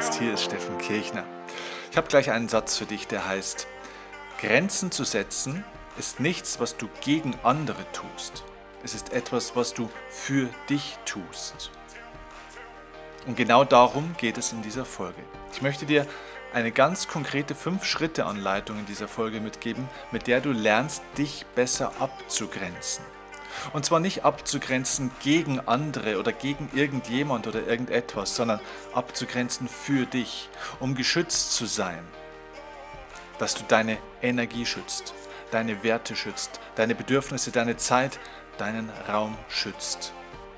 Podcast. Hier ist Steffen Kirchner. Ich habe gleich einen Satz für dich, der heißt, Grenzen zu setzen ist nichts, was du gegen andere tust. Es ist etwas, was du für dich tust. Und genau darum geht es in dieser Folge. Ich möchte dir eine ganz konkrete 5-Schritte-Anleitung in dieser Folge mitgeben, mit der du lernst, dich besser abzugrenzen. Und zwar nicht abzugrenzen gegen andere oder gegen irgendjemand oder irgendetwas, sondern abzugrenzen für dich, um geschützt zu sein. Dass du deine Energie schützt, deine Werte schützt, deine Bedürfnisse, deine Zeit, deinen Raum schützt.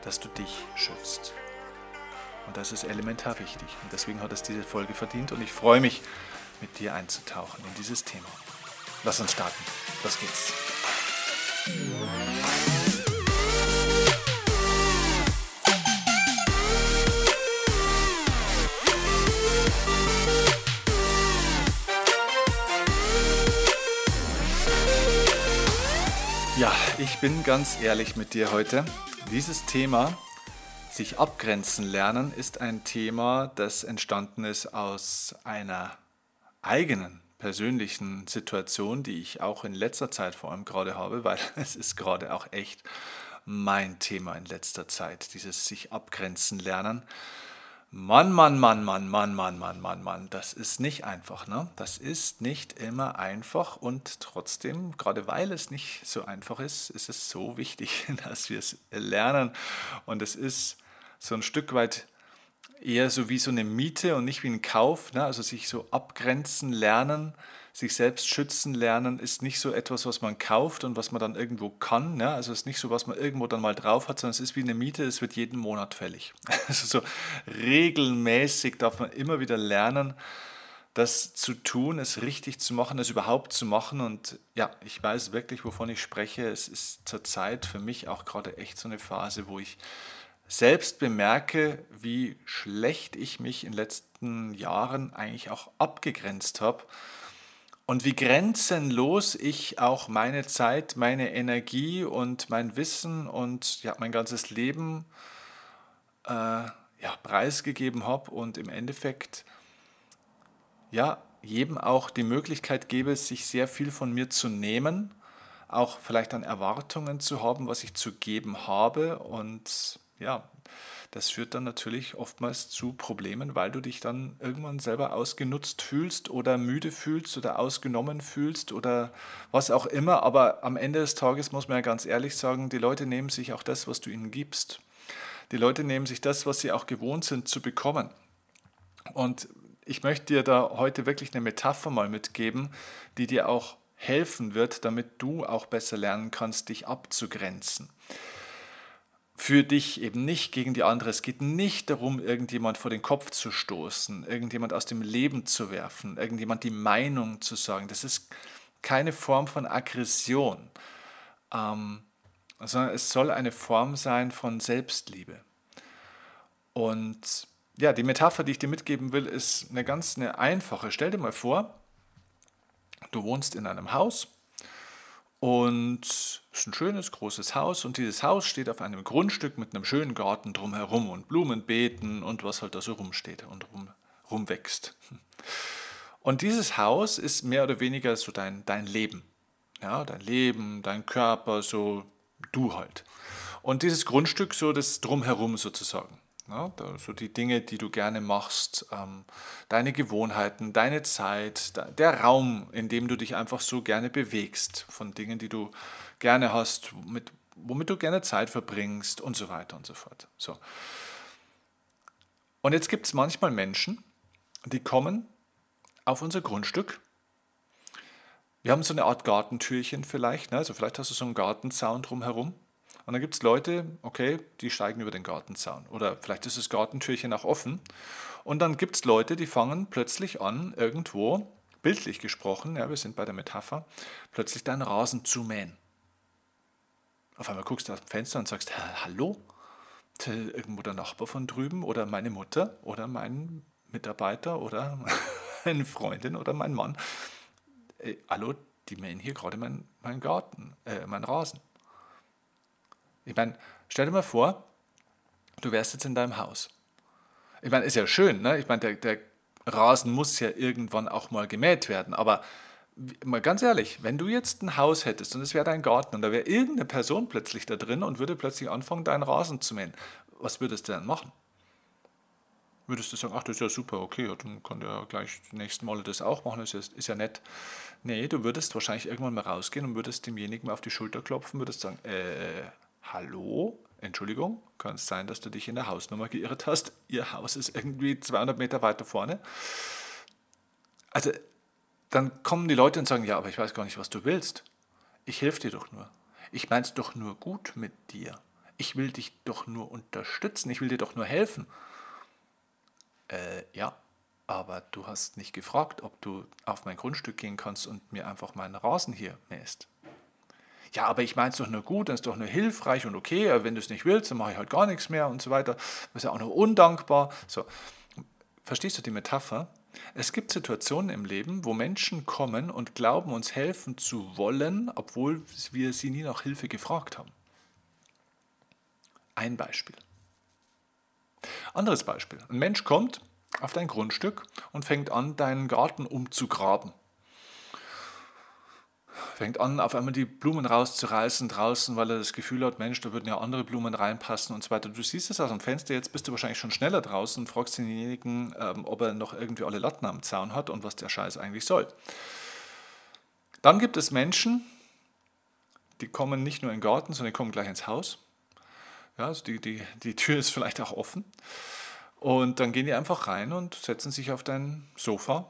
Dass du dich schützt. Und das ist elementar wichtig. Und deswegen hat es diese Folge verdient und ich freue mich, mit dir einzutauchen in dieses Thema. Lass uns starten. Los geht's. Ich bin ganz ehrlich mit dir heute. Dieses Thema, sich abgrenzen lernen, ist ein Thema, das entstanden ist aus einer eigenen persönlichen Situation, die ich auch in letzter Zeit vor allem gerade habe, weil es ist gerade auch echt mein Thema in letzter Zeit, dieses sich abgrenzen lernen. Mann, Mann, Mann, Mann, Mann, Mann, Mann, Mann, Mann, das ist nicht einfach, ne? Das ist nicht immer einfach und trotzdem, gerade weil es nicht so einfach ist, ist es so wichtig, dass wir es lernen. Und es ist so ein Stück weit eher so wie so eine Miete und nicht wie ein Kauf, ne? Also sich so abgrenzen lernen sich selbst schützen lernen ist nicht so etwas, was man kauft und was man dann irgendwo kann. Ja? Also es ist nicht so, was man irgendwo dann mal drauf hat, sondern es ist wie eine Miete, es wird jeden Monat fällig. Also so regelmäßig darf man immer wieder lernen, das zu tun, es richtig zu machen, es überhaupt zu machen. Und ja, ich weiß wirklich, wovon ich spreche. Es ist zurzeit für mich auch gerade echt so eine Phase, wo ich selbst bemerke, wie schlecht ich mich in den letzten Jahren eigentlich auch abgegrenzt habe und wie grenzenlos ich auch meine Zeit, meine Energie und mein Wissen und ja, mein ganzes Leben äh, ja, preisgegeben habe und im Endeffekt ja, jedem auch die Möglichkeit gebe, sich sehr viel von mir zu nehmen, auch vielleicht an Erwartungen zu haben, was ich zu geben habe und ja, das führt dann natürlich oftmals zu Problemen, weil du dich dann irgendwann selber ausgenutzt fühlst oder müde fühlst oder ausgenommen fühlst oder was auch immer. Aber am Ende des Tages muss man ja ganz ehrlich sagen, die Leute nehmen sich auch das, was du ihnen gibst. Die Leute nehmen sich das, was sie auch gewohnt sind zu bekommen. Und ich möchte dir da heute wirklich eine Metapher mal mitgeben, die dir auch helfen wird, damit du auch besser lernen kannst, dich abzugrenzen für dich eben nicht gegen die andere. Es geht nicht darum, irgendjemand vor den Kopf zu stoßen, irgendjemand aus dem Leben zu werfen, irgendjemand die Meinung zu sagen. Das ist keine Form von Aggression, ähm, sondern es soll eine Form sein von Selbstliebe. Und ja, die Metapher, die ich dir mitgeben will, ist eine ganz eine einfache. Stell dir mal vor, du wohnst in einem Haus und es ist ein schönes, großes Haus und dieses Haus steht auf einem Grundstück mit einem schönen Garten drumherum und Blumenbeeten und was halt da so rumsteht und rum, rumwächst. Und dieses Haus ist mehr oder weniger so dein, dein Leben. Ja, dein Leben, dein Körper, so du halt. Und dieses Grundstück so das Drumherum sozusagen. Ja, so die Dinge, die du gerne machst, ähm, deine Gewohnheiten, deine Zeit, der Raum, in dem du dich einfach so gerne bewegst, von Dingen, die du gerne hast, mit, womit du gerne Zeit verbringst und so weiter und so fort. So. Und jetzt gibt es manchmal Menschen, die kommen auf unser Grundstück. Wir haben so eine Art Gartentürchen vielleicht, ne? also vielleicht hast du so einen Gartenzaun drumherum und dann gibt es Leute, okay, die steigen über den Gartenzaun. Oder vielleicht ist das Gartentürchen auch offen. Und dann gibt es Leute, die fangen plötzlich an, irgendwo, bildlich gesprochen, ja, wir sind bei der Metapher, plötzlich deinen Rasen zu mähen. Auf einmal guckst du aus dem Fenster und sagst, hallo? Irgendwo der Nachbar von drüben oder meine Mutter oder mein Mitarbeiter oder meine Freundin oder mein Mann. Äh, hallo, die mähen hier gerade meinen mein Garten, äh, meinen Rasen. Ich meine, stell dir mal vor, du wärst jetzt in deinem Haus. Ich meine, ist ja schön, ne? Ich meine, der, der Rasen muss ja irgendwann auch mal gemäht werden. Aber mal ganz ehrlich, wenn du jetzt ein Haus hättest und es wäre dein Garten und da wäre irgendeine Person plötzlich da drin und würde plötzlich anfangen, deinen Rasen zu mähen, was würdest du denn machen? Würdest du sagen, ach, das ist ja super, okay, dann kann der gleich die nächsten Male das auch machen, das ist, ist ja nett. Nee, du würdest wahrscheinlich irgendwann mal rausgehen und würdest demjenigen mal auf die Schulter klopfen, würdest sagen, äh, hallo, Entschuldigung, kann es sein, dass du dich in der Hausnummer geirrt hast? Ihr Haus ist irgendwie 200 Meter weiter vorne. Also dann kommen die Leute und sagen, ja, aber ich weiß gar nicht, was du willst. Ich helfe dir doch nur. Ich meine es doch nur gut mit dir. Ich will dich doch nur unterstützen. Ich will dir doch nur helfen. Äh, ja, aber du hast nicht gefragt, ob du auf mein Grundstück gehen kannst und mir einfach meinen Rasen hier mähst. Ja, aber ich meine es doch nur gut, das ist doch nur hilfreich und okay, wenn du es nicht willst, dann mache ich halt gar nichts mehr und so weiter. Das ist ja auch nur undankbar. So, verstehst du die Metapher? Es gibt Situationen im Leben, wo Menschen kommen und glauben, uns helfen zu wollen, obwohl wir sie nie nach Hilfe gefragt haben. Ein Beispiel. Anderes Beispiel. Ein Mensch kommt auf dein Grundstück und fängt an, deinen Garten umzugraben fängt an, auf einmal die Blumen rauszureißen draußen, weil er das Gefühl hat, Mensch, da würden ja andere Blumen reinpassen und so weiter. Du siehst es aus dem Fenster, jetzt bist du wahrscheinlich schon schneller draußen und fragst denjenigen, ähm, ob er noch irgendwie alle Latten am Zaun hat und was der Scheiß eigentlich soll. Dann gibt es Menschen, die kommen nicht nur in den Garten, sondern die kommen gleich ins Haus. Ja, also die, die, die Tür ist vielleicht auch offen. Und dann gehen die einfach rein und setzen sich auf dein Sofa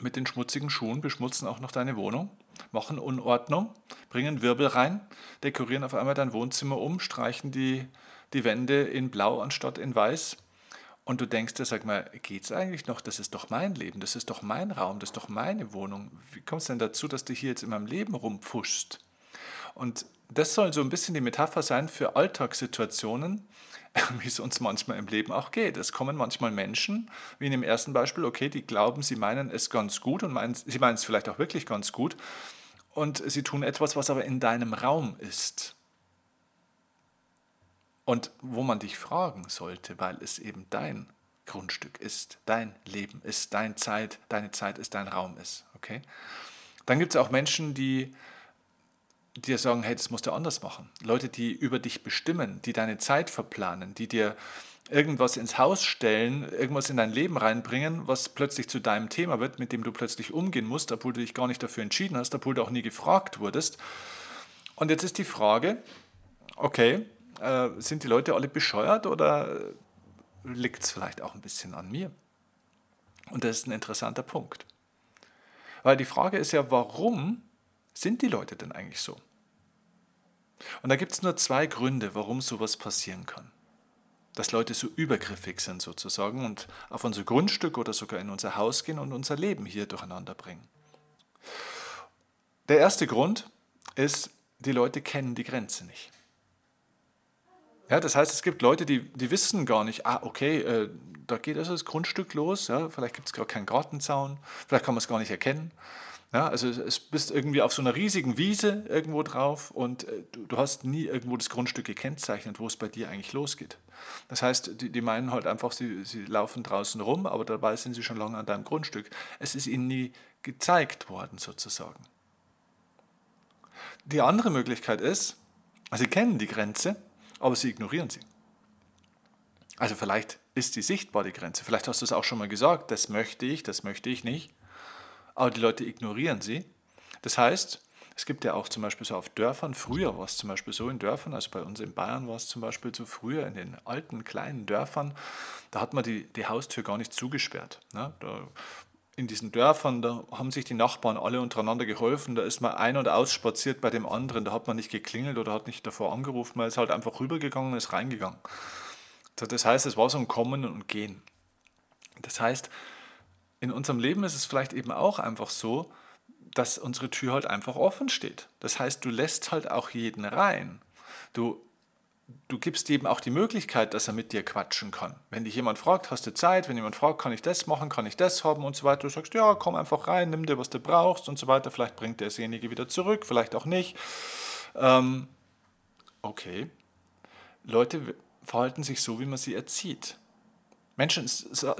mit den schmutzigen Schuhen, beschmutzen auch noch deine Wohnung, machen Unordnung, bringen Wirbel rein, dekorieren auf einmal dein Wohnzimmer um, streichen die, die Wände in blau anstatt in weiß. Und du denkst dir, sag mal, geht's eigentlich noch? Das ist doch mein Leben, das ist doch mein Raum, das ist doch meine Wohnung. Wie kommst du denn dazu, dass du hier jetzt in meinem Leben rumpfuschst? Und das soll so ein bisschen die Metapher sein für Alltagssituationen, wie es uns manchmal im Leben auch geht. Es kommen manchmal Menschen, wie in dem ersten Beispiel, okay, die glauben, sie meinen es ganz gut und meinen, sie meinen es vielleicht auch wirklich ganz gut und sie tun etwas, was aber in deinem Raum ist. Und wo man dich fragen sollte, weil es eben dein Grundstück ist, dein Leben ist, deine Zeit, deine Zeit ist, dein Raum ist. Okay? Dann gibt es auch Menschen, die dir sagen, hey, das musst du anders machen. Leute, die über dich bestimmen, die deine Zeit verplanen, die dir irgendwas ins Haus stellen, irgendwas in dein Leben reinbringen, was plötzlich zu deinem Thema wird, mit dem du plötzlich umgehen musst, obwohl du dich gar nicht dafür entschieden hast, obwohl du auch nie gefragt wurdest. Und jetzt ist die Frage, okay, äh, sind die Leute alle bescheuert oder liegt es vielleicht auch ein bisschen an mir? Und das ist ein interessanter Punkt. Weil die Frage ist ja, warum sind die Leute denn eigentlich so? Und da gibt es nur zwei Gründe, warum sowas passieren kann. Dass Leute so übergriffig sind sozusagen und auf unser Grundstück oder sogar in unser Haus gehen und unser Leben hier durcheinander bringen. Der erste Grund ist, die Leute kennen die Grenze nicht. Ja, das heißt, es gibt Leute, die, die wissen gar nicht, ah, okay, äh, da geht also das Grundstück los, ja, vielleicht gibt es gar keinen Gartenzaun, vielleicht kann man es gar nicht erkennen. Ja, also es bist irgendwie auf so einer riesigen Wiese irgendwo drauf und äh, du, du, hast nie irgendwo das Grundstück gekennzeichnet, wo es bei dir eigentlich losgeht. Das heißt, die, die meinen halt einfach, sie, sie laufen draußen rum, aber dabei sind sie schon lange an deinem Grundstück. Es ist ihnen nie gezeigt worden sozusagen. Die andere Möglichkeit ist, sie kennen die Grenze, aber sie ignorieren sie. Also vielleicht ist sie sichtbar, die Grenze. Vielleicht hast du es auch schon mal gesagt, das möchte ich, das möchte ich nicht aber die Leute ignorieren sie. Das heißt, es gibt ja auch zum Beispiel so auf Dörfern, früher war es zum Beispiel so in Dörfern, also bei uns in Bayern war es zum Beispiel so früher in den alten kleinen Dörfern, da hat man die, die Haustür gar nicht zugesperrt. Ne? Da, in diesen Dörfern, da haben sich die Nachbarn alle untereinander geholfen, da ist man ein- und ausspaziert bei dem anderen, da hat man nicht geklingelt oder hat nicht davor angerufen, man ist halt einfach rübergegangen und ist reingegangen. Das heißt, es war so ein Kommen und Gehen. Das heißt, in unserem Leben ist es vielleicht eben auch einfach so, dass unsere Tür halt einfach offen steht. Das heißt, du lässt halt auch jeden rein. Du, du gibst jedem auch die Möglichkeit, dass er mit dir quatschen kann. Wenn dich jemand fragt, hast du Zeit? Wenn jemand fragt, kann ich das machen, kann ich das haben und so weiter, du sagst, ja, komm einfach rein, nimm dir, was du brauchst und so weiter. Vielleicht bringt derjenige wieder zurück, vielleicht auch nicht. Ähm, okay. Leute verhalten sich so, wie man sie erzieht. Menschen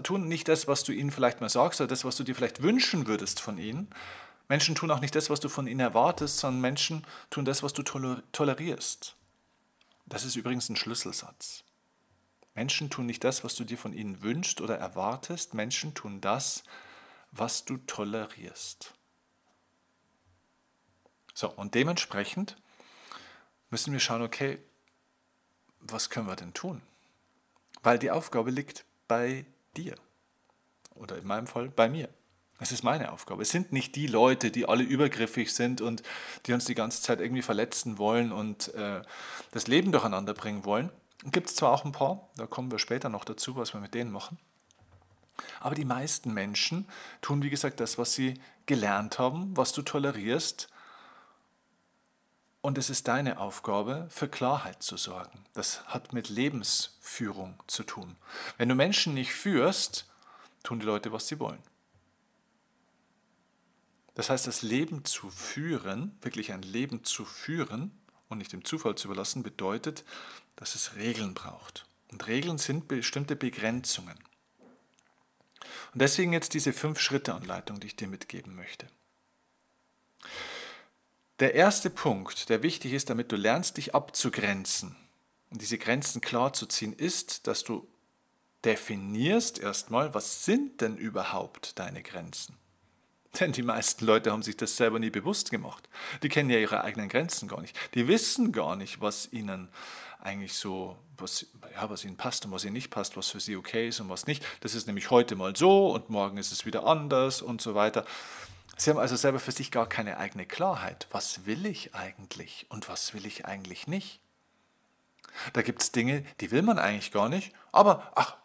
tun nicht das, was du ihnen vielleicht mal sagst oder das, was du dir vielleicht wünschen würdest von ihnen. Menschen tun auch nicht das, was du von ihnen erwartest, sondern Menschen tun das, was du tolerierst. Das ist übrigens ein Schlüsselsatz. Menschen tun nicht das, was du dir von ihnen wünschst oder erwartest. Menschen tun das, was du tolerierst. So, und dementsprechend müssen wir schauen, okay, was können wir denn tun? Weil die Aufgabe liegt bei dir. Oder in meinem Fall bei mir. Es ist meine Aufgabe. Es sind nicht die Leute, die alle übergriffig sind und die uns die ganze Zeit irgendwie verletzen wollen und äh, das Leben durcheinander bringen wollen. Gibt es zwar auch ein paar, da kommen wir später noch dazu, was wir mit denen machen. Aber die meisten Menschen tun, wie gesagt, das, was sie gelernt haben, was du tolerierst und es ist deine Aufgabe, für Klarheit zu sorgen. Das hat mit Lebensführung zu tun. Wenn du Menschen nicht führst, tun die Leute, was sie wollen. Das heißt, das Leben zu führen, wirklich ein Leben zu führen und nicht dem Zufall zu überlassen, bedeutet, dass es Regeln braucht. Und Regeln sind bestimmte Begrenzungen. Und deswegen jetzt diese Fünf-Schritte-Anleitung, die ich dir mitgeben möchte. Der erste Punkt, der wichtig ist, damit du lernst, dich abzugrenzen und diese Grenzen klar zu ziehen, ist, dass du definierst erstmal, was sind denn überhaupt deine Grenzen? Denn die meisten Leute haben sich das selber nie bewusst gemacht. Die kennen ja ihre eigenen Grenzen gar nicht. Die wissen gar nicht, was ihnen eigentlich so, was, ja, was ihnen passt und was ihnen nicht passt, was für sie okay ist und was nicht. Das ist nämlich heute mal so und morgen ist es wieder anders und so weiter. Sie haben also selber für sich gar keine eigene Klarheit. Was will ich eigentlich und was will ich eigentlich nicht? Da gibt es Dinge, die will man eigentlich gar nicht, aber ach,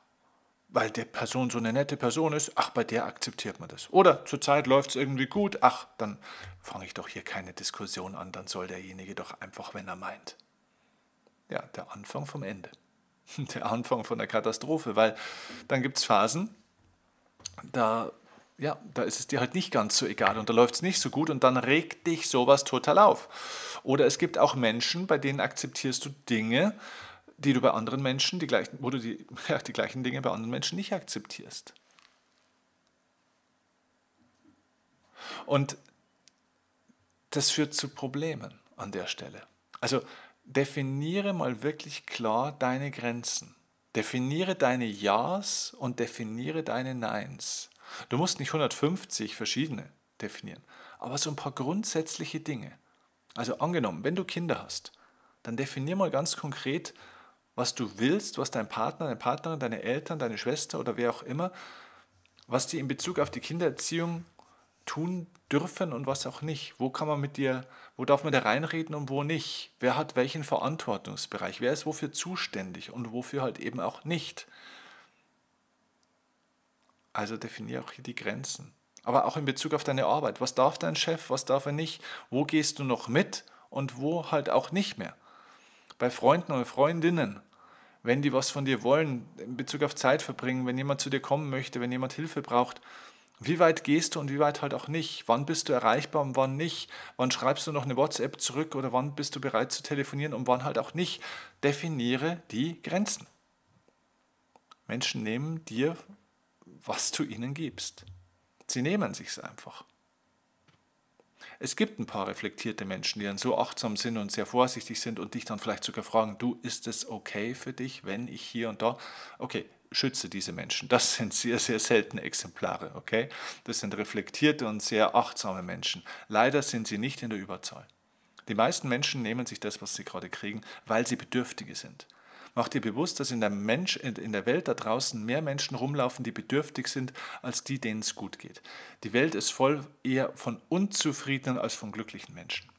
weil der Person so eine nette Person ist, ach, bei der akzeptiert man das. Oder zurzeit läuft es irgendwie gut, ach, dann fange ich doch hier keine Diskussion an, dann soll derjenige doch einfach, wenn er meint. Ja, der Anfang vom Ende. Der Anfang von der Katastrophe, weil dann gibt es Phasen, da ja, da ist es dir halt nicht ganz so egal und da läuft es nicht so gut und dann regt dich sowas total auf. Oder es gibt auch Menschen, bei denen akzeptierst du Dinge, die du bei anderen Menschen, die gleichen, wo du die, ja, die gleichen Dinge bei anderen Menschen nicht akzeptierst. Und das führt zu Problemen an der Stelle. Also definiere mal wirklich klar deine Grenzen. Definiere deine Ja's und definiere deine Neins. Du musst nicht 150 verschiedene definieren, aber so ein paar grundsätzliche Dinge. Also angenommen, wenn du Kinder hast, dann definier mal ganz konkret, was du willst, was dein Partner, deine Partnerin, deine Eltern, deine Schwester oder wer auch immer, was die in Bezug auf die Kindererziehung tun dürfen und was auch nicht. Wo kann man mit dir, wo darf man da reinreden und wo nicht? Wer hat welchen Verantwortungsbereich? Wer ist wofür zuständig und wofür halt eben auch nicht? Also definiere auch hier die Grenzen. Aber auch in Bezug auf deine Arbeit. Was darf dein Chef, was darf er nicht? Wo gehst du noch mit und wo halt auch nicht mehr? Bei Freunden oder Freundinnen, wenn die was von dir wollen, in Bezug auf Zeit verbringen, wenn jemand zu dir kommen möchte, wenn jemand Hilfe braucht, wie weit gehst du und wie weit halt auch nicht? Wann bist du erreichbar und wann nicht? Wann schreibst du noch eine WhatsApp zurück oder wann bist du bereit zu telefonieren und wann halt auch nicht? Definiere die Grenzen. Menschen nehmen dir was du ihnen gibst. Sie nehmen sich's einfach. Es gibt ein paar reflektierte Menschen, die dann so achtsam sind und sehr vorsichtig sind und dich dann vielleicht sogar fragen, du, ist es okay für dich, wenn ich hier und da? Okay, schütze diese Menschen. Das sind sehr, sehr seltene Exemplare, okay? Das sind reflektierte und sehr achtsame Menschen. Leider sind sie nicht in der Überzahl. Die meisten Menschen nehmen sich das, was sie gerade kriegen, weil sie Bedürftige sind. Mach dir bewusst, dass in der, Mensch, in der Welt da draußen mehr Menschen rumlaufen, die bedürftig sind, als die, denen es gut geht. Die Welt ist voll eher von unzufriedenen als von glücklichen Menschen.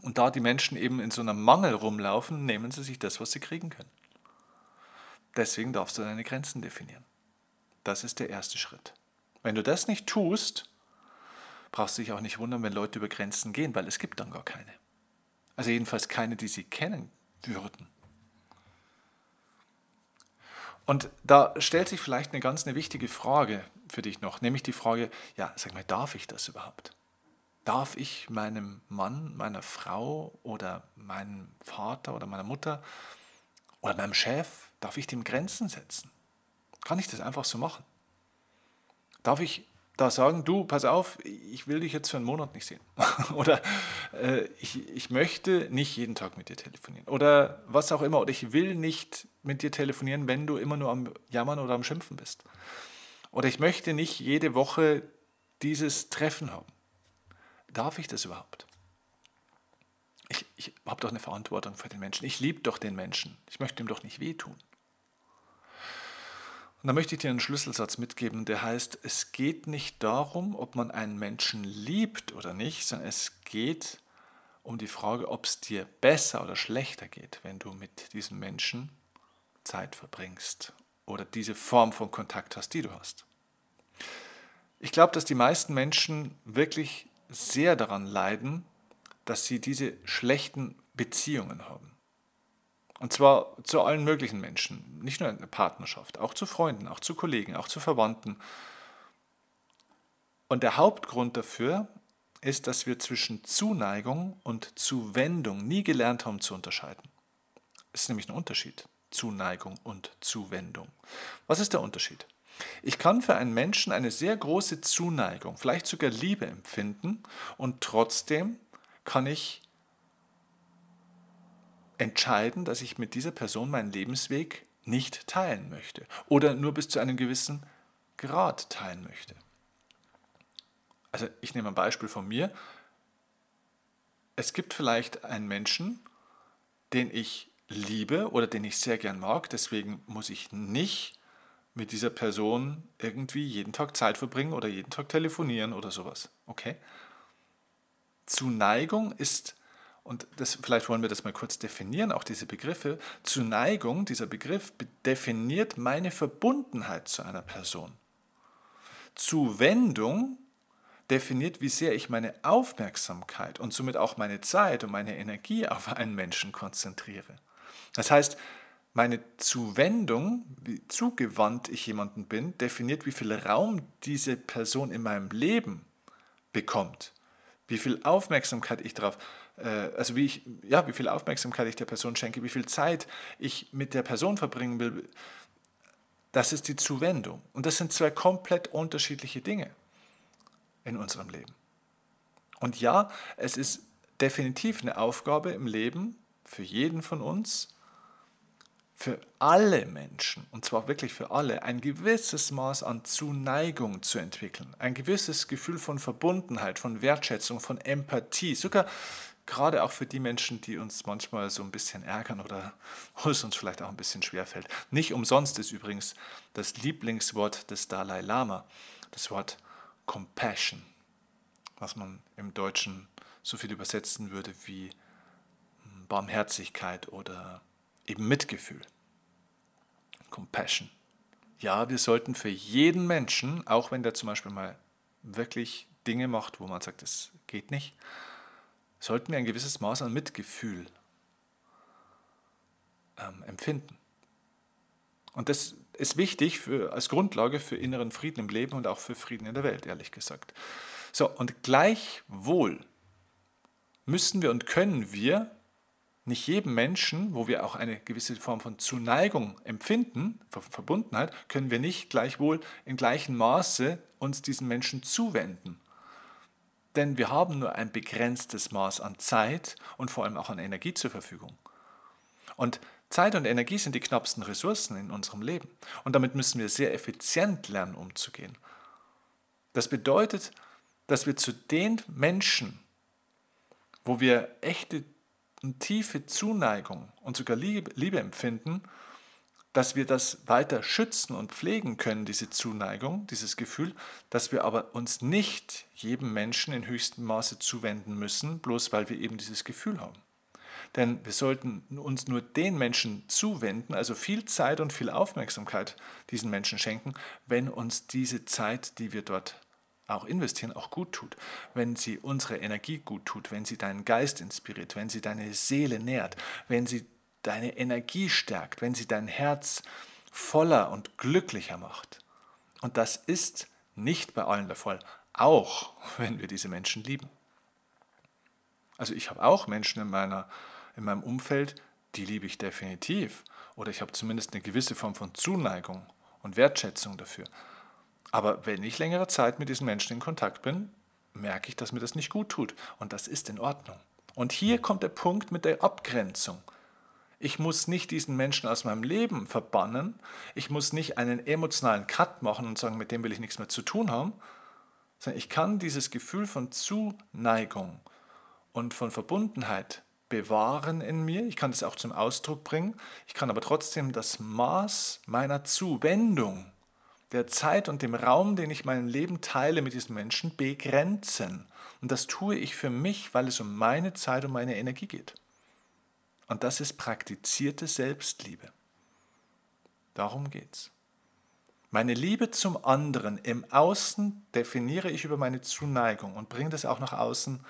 Und da die Menschen eben in so einem Mangel rumlaufen, nehmen sie sich das, was sie kriegen können. Deswegen darfst du deine Grenzen definieren. Das ist der erste Schritt. Wenn du das nicht tust, brauchst du dich auch nicht wundern, wenn Leute über Grenzen gehen, weil es gibt dann gar keine. Also jedenfalls keine, die sie kennen würden. Und da stellt sich vielleicht eine ganz eine wichtige Frage für dich noch, nämlich die Frage, ja, sag mal, darf ich das überhaupt? Darf ich meinem Mann, meiner Frau oder meinem Vater oder meiner Mutter oder meinem Chef, darf ich dem Grenzen setzen? Kann ich das einfach so machen? Darf ich da sagen, du, pass auf, ich will dich jetzt für einen Monat nicht sehen. oder äh, ich, ich möchte nicht jeden Tag mit dir telefonieren. Oder was auch immer. Oder ich will nicht mit dir telefonieren, wenn du immer nur am Jammern oder am Schimpfen bist. Oder ich möchte nicht jede Woche dieses Treffen haben. Darf ich das überhaupt? Ich, ich habe doch eine Verantwortung für den Menschen. Ich liebe doch den Menschen. Ich möchte ihm doch nicht wehtun. Und da möchte ich dir einen Schlüsselsatz mitgeben, der heißt, es geht nicht darum, ob man einen Menschen liebt oder nicht, sondern es geht um die Frage, ob es dir besser oder schlechter geht, wenn du mit diesem Menschen Zeit verbringst oder diese Form von Kontakt hast, die du hast. Ich glaube, dass die meisten Menschen wirklich sehr daran leiden, dass sie diese schlechten Beziehungen haben. Und zwar zu allen möglichen Menschen, nicht nur in der Partnerschaft, auch zu Freunden, auch zu Kollegen, auch zu Verwandten. Und der Hauptgrund dafür ist, dass wir zwischen Zuneigung und Zuwendung nie gelernt haben zu unterscheiden. Es ist nämlich ein Unterschied, Zuneigung und Zuwendung. Was ist der Unterschied? Ich kann für einen Menschen eine sehr große Zuneigung, vielleicht sogar Liebe empfinden und trotzdem kann ich entscheiden, dass ich mit dieser Person meinen Lebensweg nicht teilen möchte oder nur bis zu einem gewissen Grad teilen möchte. Also ich nehme ein Beispiel von mir. Es gibt vielleicht einen Menschen, den ich liebe oder den ich sehr gern mag, deswegen muss ich nicht mit dieser Person irgendwie jeden Tag Zeit verbringen oder jeden Tag telefonieren oder sowas. Okay? Zuneigung ist und das, vielleicht wollen wir das mal kurz definieren, auch diese Begriffe. Zuneigung, dieser Begriff definiert meine Verbundenheit zu einer Person. Zuwendung definiert, wie sehr ich meine Aufmerksamkeit und somit auch meine Zeit und meine Energie auf einen Menschen konzentriere. Das heißt, meine Zuwendung, wie zugewandt ich jemanden bin, definiert, wie viel Raum diese Person in meinem Leben bekommt, wie viel Aufmerksamkeit ich darauf habe also wie ich, ja, wie viel Aufmerksamkeit ich der Person schenke, wie viel Zeit ich mit der Person verbringen will, das ist die Zuwendung. Und das sind zwei komplett unterschiedliche Dinge in unserem Leben. Und ja, es ist definitiv eine Aufgabe im Leben für jeden von uns, für alle Menschen, und zwar wirklich für alle, ein gewisses Maß an Zuneigung zu entwickeln, ein gewisses Gefühl von Verbundenheit, von Wertschätzung, von Empathie, sogar gerade auch für die Menschen, die uns manchmal so ein bisschen ärgern oder wo es uns vielleicht auch ein bisschen schwerfällt. Nicht umsonst ist übrigens das Lieblingswort des Dalai Lama, das Wort Compassion, was man im Deutschen so viel übersetzen würde wie Barmherzigkeit oder eben Mitgefühl. Compassion. Ja, wir sollten für jeden Menschen, auch wenn der zum Beispiel mal wirklich Dinge macht, wo man sagt, das geht nicht, sollten wir ein gewisses Maß an Mitgefühl ähm, empfinden. Und das ist wichtig für, als Grundlage für inneren Frieden im Leben und auch für Frieden in der Welt, ehrlich gesagt. So, und gleichwohl müssen wir und können wir nicht jedem Menschen, wo wir auch eine gewisse Form von Zuneigung empfinden, Verbundenheit, können wir nicht gleichwohl in gleichem Maße uns diesen Menschen zuwenden denn wir haben nur ein begrenztes Maß an Zeit und vor allem auch an Energie zur Verfügung. Und Zeit und Energie sind die knappsten Ressourcen in unserem Leben. Und damit müssen wir sehr effizient lernen, umzugehen. Das bedeutet, dass wir zu den Menschen, wo wir echte und tiefe Zuneigung und sogar Liebe, Liebe empfinden, dass wir das weiter schützen und pflegen können, diese Zuneigung, dieses Gefühl, dass wir aber uns nicht jedem Menschen in höchstem Maße zuwenden müssen, bloß weil wir eben dieses Gefühl haben. Denn wir sollten uns nur den Menschen zuwenden, also viel Zeit und viel Aufmerksamkeit diesen Menschen schenken, wenn uns diese Zeit, die wir dort auch investieren, auch gut tut. Wenn sie unsere Energie gut tut, wenn sie deinen Geist inspiriert, wenn sie deine Seele nährt, wenn sie deine Energie stärkt, wenn sie dein Herz voller und glücklicher macht. Und das ist nicht bei allen der Fall, auch wenn wir diese Menschen lieben. Also ich habe auch Menschen in, meiner, in meinem Umfeld, die liebe ich definitiv. Oder ich habe zumindest eine gewisse Form von Zuneigung und Wertschätzung dafür. Aber wenn ich längere Zeit mit diesen Menschen in Kontakt bin, merke ich, dass mir das nicht gut tut. Und das ist in Ordnung. Und hier kommt der Punkt mit der Abgrenzung. Ich muss nicht diesen Menschen aus meinem Leben verbannen. Ich muss nicht einen emotionalen Cut machen und sagen, mit dem will ich nichts mehr zu tun haben. Sondern ich kann dieses Gefühl von Zuneigung und von Verbundenheit bewahren in mir. Ich kann es auch zum Ausdruck bringen. Ich kann aber trotzdem das Maß meiner Zuwendung der Zeit und dem Raum, den ich mein Leben teile mit diesen Menschen, begrenzen. Und das tue ich für mich, weil es um meine Zeit und meine Energie geht. Und das ist praktizierte Selbstliebe. Darum geht's. Meine Liebe zum anderen im Außen definiere ich über meine Zuneigung und bringe das auch nach außen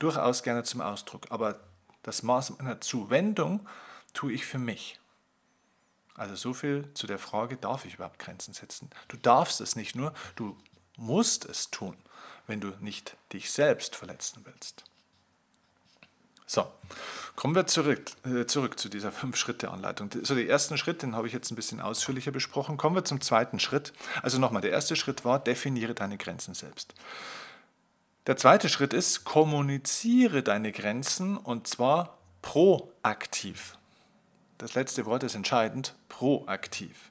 durchaus gerne zum Ausdruck. Aber das Maß meiner Zuwendung tue ich für mich. Also so viel zu der Frage, darf ich überhaupt Grenzen setzen? Du darfst es nicht nur, du musst es tun, wenn du nicht dich selbst verletzen willst. So, kommen wir zurück, äh, zurück zu dieser Fünf-Schritte-Anleitung. So, den ersten Schritt, den habe ich jetzt ein bisschen ausführlicher besprochen. Kommen wir zum zweiten Schritt. Also nochmal, der erste Schritt war, definiere deine Grenzen selbst. Der zweite Schritt ist, kommuniziere deine Grenzen und zwar proaktiv das letzte Wort ist entscheidend, proaktiv.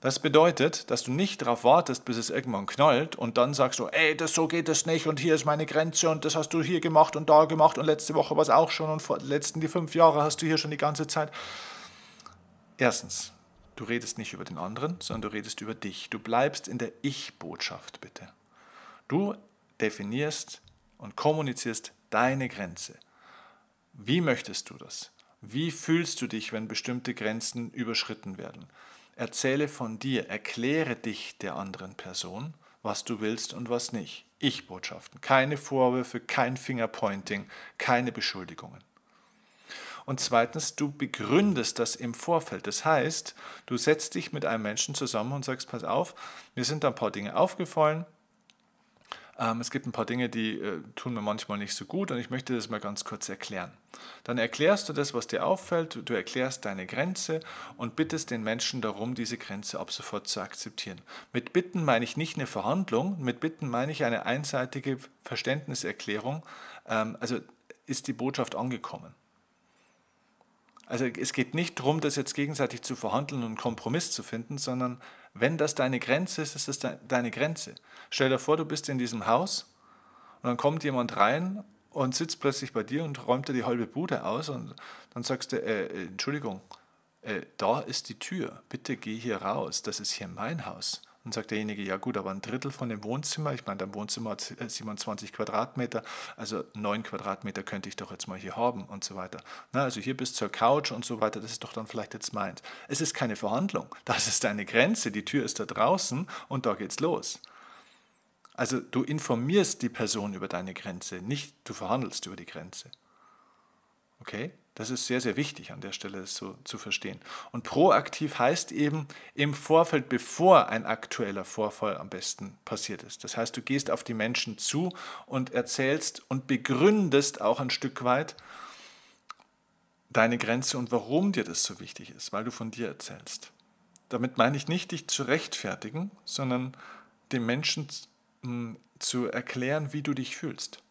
Das bedeutet, dass du nicht darauf wartest, bis es irgendwann knallt und dann sagst du, ey, das so geht es nicht und hier ist meine Grenze und das hast du hier gemacht und da gemacht und letzte Woche war es auch schon und vor letzten die fünf Jahre hast du hier schon die ganze Zeit. Erstens, du redest nicht über den anderen, sondern du redest über dich. Du bleibst in der Ich-Botschaft, bitte. Du definierst und kommunizierst deine Grenze. Wie möchtest du das? Wie fühlst du dich, wenn bestimmte Grenzen überschritten werden? Erzähle von dir, erkläre dich der anderen Person, was du willst und was nicht. Ich-Botschaften, keine Vorwürfe, kein Fingerpointing, keine Beschuldigungen. Und zweitens, du begründest das im Vorfeld. Das heißt, du setzt dich mit einem Menschen zusammen und sagst, pass auf, mir sind da ein paar Dinge aufgefallen, ähm, es gibt ein paar Dinge, die äh, tun mir manchmal nicht so gut und ich möchte das mal ganz kurz erklären. Dann erklärst du das, was dir auffällt, du erklärst deine Grenze und bittest den Menschen darum, diese Grenze ab sofort zu akzeptieren. Mit Bitten meine ich nicht eine Verhandlung, mit Bitten meine ich eine einseitige Verständniserklärung. Ähm, also ist die Botschaft angekommen. Also es geht nicht darum, das jetzt gegenseitig zu verhandeln und einen Kompromiss zu finden, sondern wenn das deine Grenze ist, ist es deine Grenze. Stell dir vor, du bist in diesem Haus und dann kommt jemand rein und sitzt plötzlich bei dir und räumt dir die halbe Bude aus und dann sagst du, äh, äh, Entschuldigung, äh, da ist die Tür, bitte geh hier raus, das ist hier mein Haus. Und sagt derjenige, ja gut, aber ein Drittel von dem Wohnzimmer, ich meine, dein Wohnzimmer hat 27 Quadratmeter, also 9 Quadratmeter könnte ich doch jetzt mal hier haben und so weiter. Na, also hier bis zur Couch und so weiter, das ist doch dann vielleicht jetzt meins. Es ist keine Verhandlung, das ist deine Grenze, die Tür ist da draußen und da geht's los. Also du informierst die Person über deine Grenze, nicht du verhandelst über die Grenze. Okay? Das ist sehr, sehr wichtig an der Stelle so zu verstehen. Und proaktiv heißt eben im Vorfeld, bevor ein aktueller Vorfall am besten passiert ist. Das heißt, du gehst auf die Menschen zu und erzählst und begründest auch ein Stück weit deine Grenze und warum dir das so wichtig ist, weil du von dir erzählst. Damit meine ich nicht, dich zu rechtfertigen, sondern dem Menschen zu erklären, wie du dich fühlst.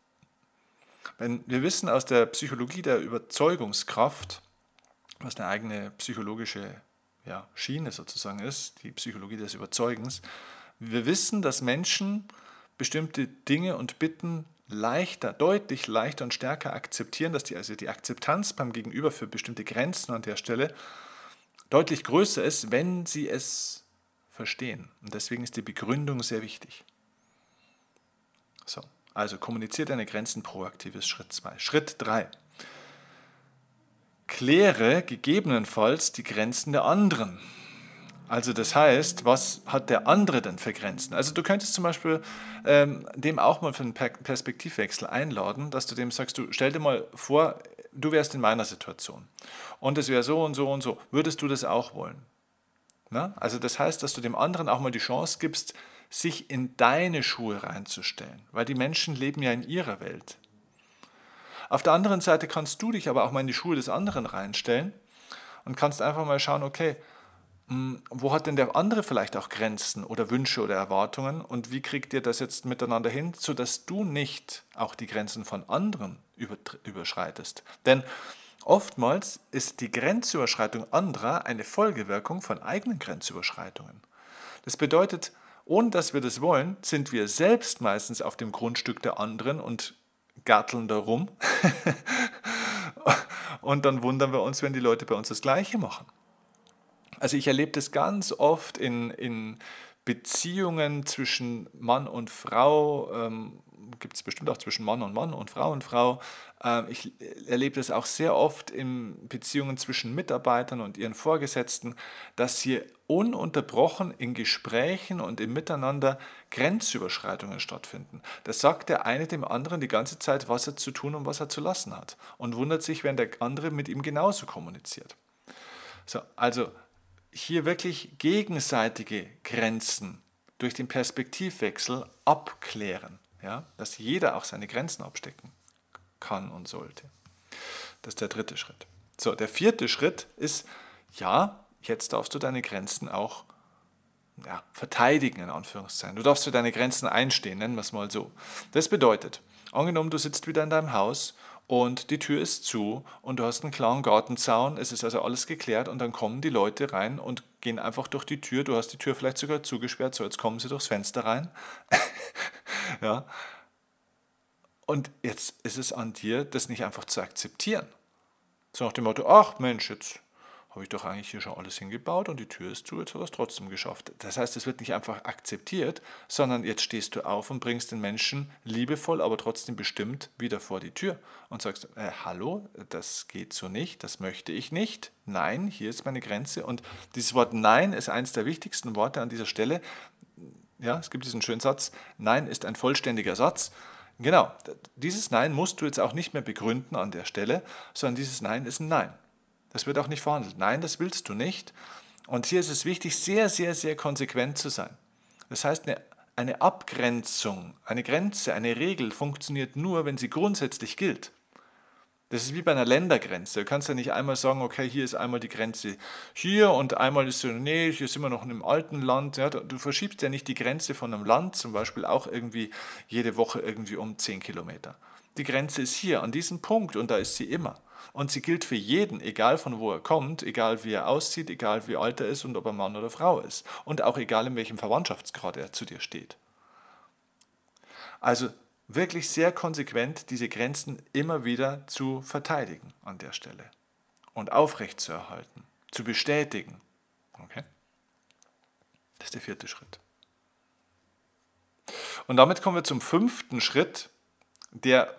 Wenn wir wissen aus der Psychologie der Überzeugungskraft, was eine eigene psychologische ja, Schiene sozusagen ist, die Psychologie des Überzeugens, wir wissen, dass Menschen bestimmte Dinge und Bitten leichter, deutlich leichter und stärker akzeptieren, dass die, also die Akzeptanz beim Gegenüber für bestimmte Grenzen an der Stelle deutlich größer ist, wenn sie es verstehen. Und deswegen ist die Begründung sehr wichtig. So. Also kommuniziere deine Grenzen proaktiv ist Schritt 2. Schritt 3. Kläre gegebenenfalls die Grenzen der anderen. Also das heißt, was hat der andere denn für Grenzen? Also du könntest zum Beispiel ähm, dem auch mal für einen Perspektivwechsel einladen, dass du dem sagst, du stell dir mal vor, du wärst in meiner Situation und es wäre so und so und so. Würdest du das auch wollen? Na? Also das heißt, dass du dem anderen auch mal die Chance gibst, sich in deine Schuhe reinzustellen, weil die Menschen leben ja in ihrer Welt. Auf der anderen Seite kannst du dich aber auch mal in die Schuhe des anderen reinstellen und kannst einfach mal schauen, okay, hm, wo hat denn der andere vielleicht auch Grenzen oder Wünsche oder Erwartungen und wie kriegt ihr das jetzt miteinander hin, sodass du nicht auch die Grenzen von anderen überschreitest? Denn oftmals ist die Grenzüberschreitung anderer eine Folgewirkung von eigenen Grenzüberschreitungen. Das bedeutet, ohne dass wir das wollen, sind wir selbst meistens auf dem Grundstück der anderen und garteln da rum. und dann wundern wir uns, wenn die Leute bei uns das Gleiche machen. Also ich erlebe das ganz oft in, in Beziehungen zwischen Mann und Frau, ähm, gibt es bestimmt auch zwischen Mann und Mann und Frau und Frau. Ähm, ich erlebe das auch sehr oft in Beziehungen zwischen Mitarbeitern und ihren Vorgesetzten, dass hier ununterbrochen in Gesprächen und im Miteinander Grenzüberschreitungen stattfinden. Da sagt der eine dem anderen die ganze Zeit, was er zu tun und was er zu lassen hat und wundert sich, wenn der andere mit ihm genauso kommuniziert. So, also hier wirklich gegenseitige Grenzen durch den Perspektivwechsel abklären, ja, dass jeder auch seine Grenzen abstecken kann und sollte. Das ist der dritte Schritt. So, der vierte Schritt ist, ja, jetzt darfst du deine Grenzen auch ja, verteidigen, in Anführungszeichen. Du darfst für deine Grenzen einstehen, nennen wir es mal so. Das bedeutet, angenommen, du sitzt wieder in deinem Haus und die Tür ist zu und du hast einen klaren Gartenzaun, es ist also alles geklärt und dann kommen die Leute rein und gehen einfach durch die Tür, du hast die Tür vielleicht sogar zugesperrt, so jetzt kommen sie durchs Fenster rein. ja. Und jetzt ist es an dir, das nicht einfach zu akzeptieren. So nach dem Motto, ach Mensch, jetzt habe ich doch eigentlich hier schon alles hingebaut und die Tür ist zu, jetzt hat er es trotzdem geschafft. Das heißt, es wird nicht einfach akzeptiert, sondern jetzt stehst du auf und bringst den Menschen liebevoll, aber trotzdem bestimmt wieder vor die Tür und sagst, äh, hallo, das geht so nicht, das möchte ich nicht, nein, hier ist meine Grenze und dieses Wort Nein ist eines der wichtigsten Worte an dieser Stelle. Ja, es gibt diesen schönen Satz, Nein ist ein vollständiger Satz. Genau, dieses Nein musst du jetzt auch nicht mehr begründen an der Stelle, sondern dieses Nein ist ein Nein. Das wird auch nicht verhandelt. Nein, das willst du nicht. Und hier ist es wichtig, sehr, sehr, sehr konsequent zu sein. Das heißt, eine, eine Abgrenzung, eine Grenze, eine Regel funktioniert nur, wenn sie grundsätzlich gilt. Das ist wie bei einer Ländergrenze. Du kannst ja nicht einmal sagen, okay, hier ist einmal die Grenze hier und einmal ist so, nee, hier sind wir noch in einem alten Land. Ja, du verschiebst ja nicht die Grenze von einem Land, zum Beispiel auch irgendwie jede Woche irgendwie um 10 Kilometer. Die Grenze ist hier, an diesem Punkt und da ist sie immer. Und sie gilt für jeden, egal von wo er kommt, egal wie er aussieht, egal wie alt er ist und ob er Mann oder Frau ist. Und auch egal in welchem Verwandtschaftsgrad er zu dir steht. Also wirklich sehr konsequent diese Grenzen immer wieder zu verteidigen an der Stelle und aufrechtzuerhalten, zu bestätigen. Okay? Das ist der vierte Schritt. Und damit kommen wir zum fünften Schritt, der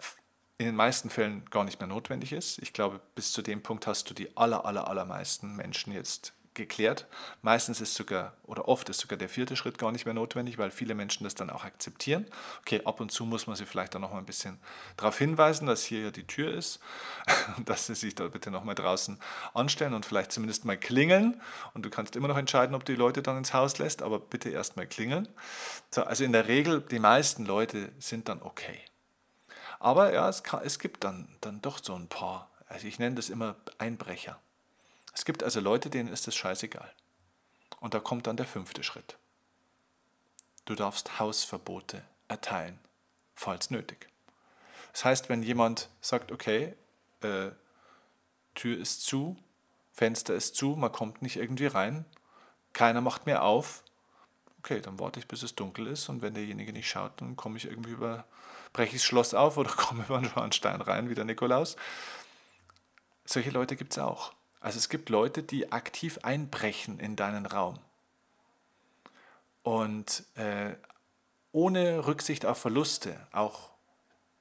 in den meisten Fällen gar nicht mehr notwendig ist. Ich glaube, bis zu dem Punkt hast du die aller, aller, allermeisten Menschen jetzt geklärt. Meistens ist sogar oder oft ist sogar der vierte Schritt gar nicht mehr notwendig, weil viele Menschen das dann auch akzeptieren. Okay, ab und zu muss man sie vielleicht dann noch mal ein bisschen darauf hinweisen, dass hier ja die Tür ist dass sie sich da bitte noch mal draußen anstellen und vielleicht zumindest mal klingeln. Und du kannst immer noch entscheiden, ob du die Leute dann ins Haus lässt, aber bitte erst mal klingeln. So, also in der Regel, die meisten Leute sind dann okay. Aber ja, es, kann, es gibt dann, dann doch so ein paar, also ich nenne das immer Einbrecher. Es gibt also Leute, denen ist das scheißegal. Und da kommt dann der fünfte Schritt. Du darfst Hausverbote erteilen, falls nötig. Das heißt, wenn jemand sagt, okay, äh, Tür ist zu, Fenster ist zu, man kommt nicht irgendwie rein, keiner macht mehr auf, okay, dann warte ich, bis es dunkel ist und wenn derjenige nicht schaut, dann komme ich irgendwie über breche ich das Schloss auf oder komme über einen Schornstein rein, wie der Nikolaus. Solche Leute gibt es auch. Also es gibt Leute, die aktiv einbrechen in deinen Raum und äh, ohne Rücksicht auf Verluste auch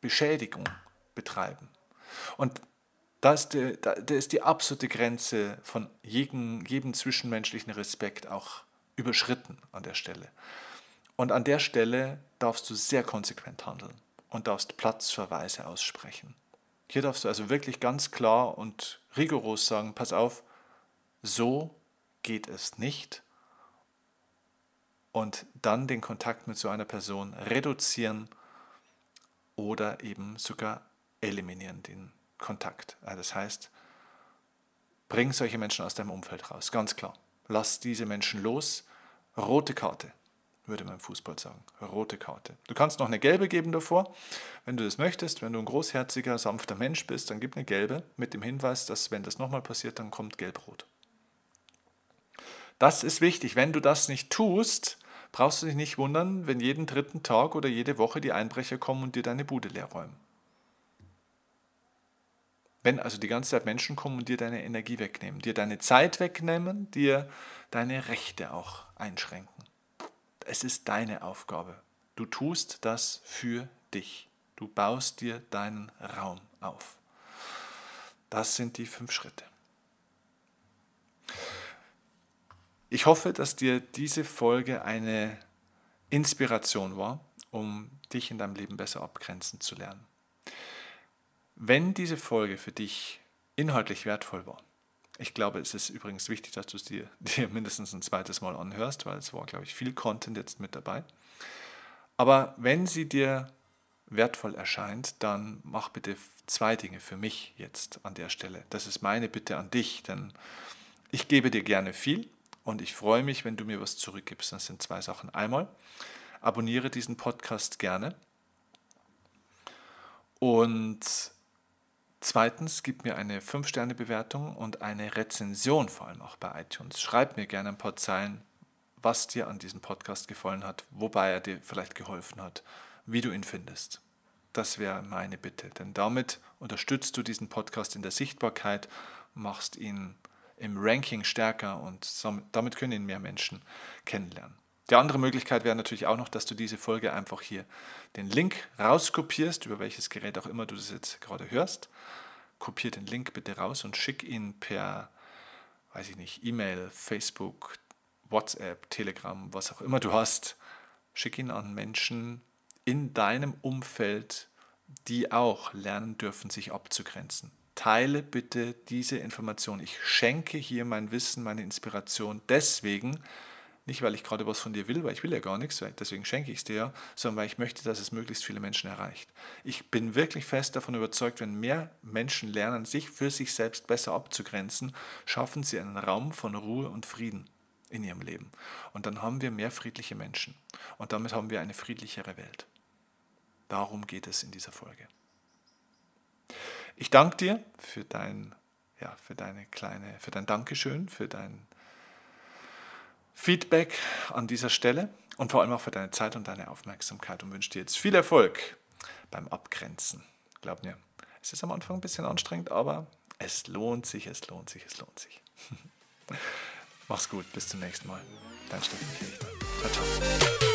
Beschädigung betreiben. Und da ist die, da ist die absolute Grenze von jedem, jedem zwischenmenschlichen Respekt auch überschritten an der Stelle. Und an der Stelle darfst du sehr konsequent handeln und darfst Platzverweise aussprechen. Hier darfst du also wirklich ganz klar und rigoros sagen, pass auf, so geht es nicht. Und dann den Kontakt mit so einer Person reduzieren oder eben sogar eliminieren den Kontakt. Das heißt, bring solche Menschen aus deinem Umfeld raus, ganz klar. lass diese Menschen los. Rote Karte, würde man im Fußball sagen. Rote Karte. Du kannst noch eine gelbe geben davor, wenn du das möchtest. Wenn du ein großherziger, sanfter Mensch bist, dann gib eine gelbe mit dem Hinweis, dass wenn das nochmal passiert, dann kommt gelb-rot. Das ist wichtig. Wenn du das nicht tust, brauchst du dich nicht wundern, wenn jeden dritten Tag oder jede Woche die Einbrecher kommen und dir deine Bude leer räumen. Wenn also die ganze Zeit Menschen kommen und dir deine Energie wegnehmen, dir deine Zeit wegnehmen, dir deine Rechte auch einschränken. Es ist deine Aufgabe. Du tust das für dich. Du baust dir deinen Raum auf. Das sind die fünf Schritte. Ich hoffe, dass dir diese Folge eine Inspiration war, um dich in deinem Leben besser abgrenzen zu lernen. Wenn diese Folge für dich inhaltlich wertvoll war, ich glaube, es ist übrigens wichtig, dass du es dir, dir mindestens ein zweites Mal anhörst, weil es war, glaube ich, viel Content jetzt mit dabei. Aber wenn sie dir wertvoll erscheint, dann mach bitte zwei Dinge für mich jetzt an der Stelle. Das ist meine Bitte an dich, denn ich gebe dir gerne viel, und ich freue mich, wenn du mir was zurückgibst. Das sind zwei Sachen. Einmal, abonniere diesen Podcast gerne. Und zweitens, gib mir eine 5-Sterne-Bewertung und eine Rezension, vor allem auch bei iTunes. Schreib mir gerne ein paar Zeilen, was dir an diesem Podcast gefallen hat, wobei er dir vielleicht geholfen hat, wie du ihn findest. Das wäre meine Bitte, denn damit unterstützt du diesen Podcast in der Sichtbarkeit, machst ihn im Ranking stärker und damit können ihn mehr Menschen kennenlernen. Die andere Möglichkeit wäre natürlich auch noch, dass du diese Folge einfach hier den Link rauskopierst, über welches Gerät auch immer du das jetzt gerade hörst. Kopier den Link bitte raus und schick ihn per, weiß ich nicht, E-Mail, Facebook, WhatsApp, Telegram, was auch immer du hast. Schick ihn an Menschen in deinem Umfeld, die auch lernen dürfen, sich abzugrenzen teile bitte diese Information. Ich schenke hier mein Wissen, meine Inspiration deswegen, nicht weil ich gerade was von dir will, weil ich will ja gar nichts, deswegen schenke ich es dir, sondern weil ich möchte, dass es möglichst viele Menschen erreicht. Ich bin wirklich fest davon überzeugt, wenn mehr Menschen lernen, sich für sich selbst besser abzugrenzen, schaffen sie einen Raum von Ruhe und Frieden in ihrem Leben. Und dann haben wir mehr friedliche Menschen. Und damit haben wir eine friedlichere Welt. Darum geht es in dieser Folge. Ich danke dir für dein, ja, für deine kleine, für dein Dankeschön, für dein Feedback an dieser Stelle und vor allem auch für deine Zeit und deine Aufmerksamkeit und wünsche dir jetzt viel Erfolg beim Abgrenzen. Glaub mir, es ist am Anfang ein bisschen anstrengend, aber es lohnt sich, es lohnt sich, es lohnt sich. Mach's gut, bis zum nächsten Mal. Dein Steffen Kirchner. Ciao, ciao.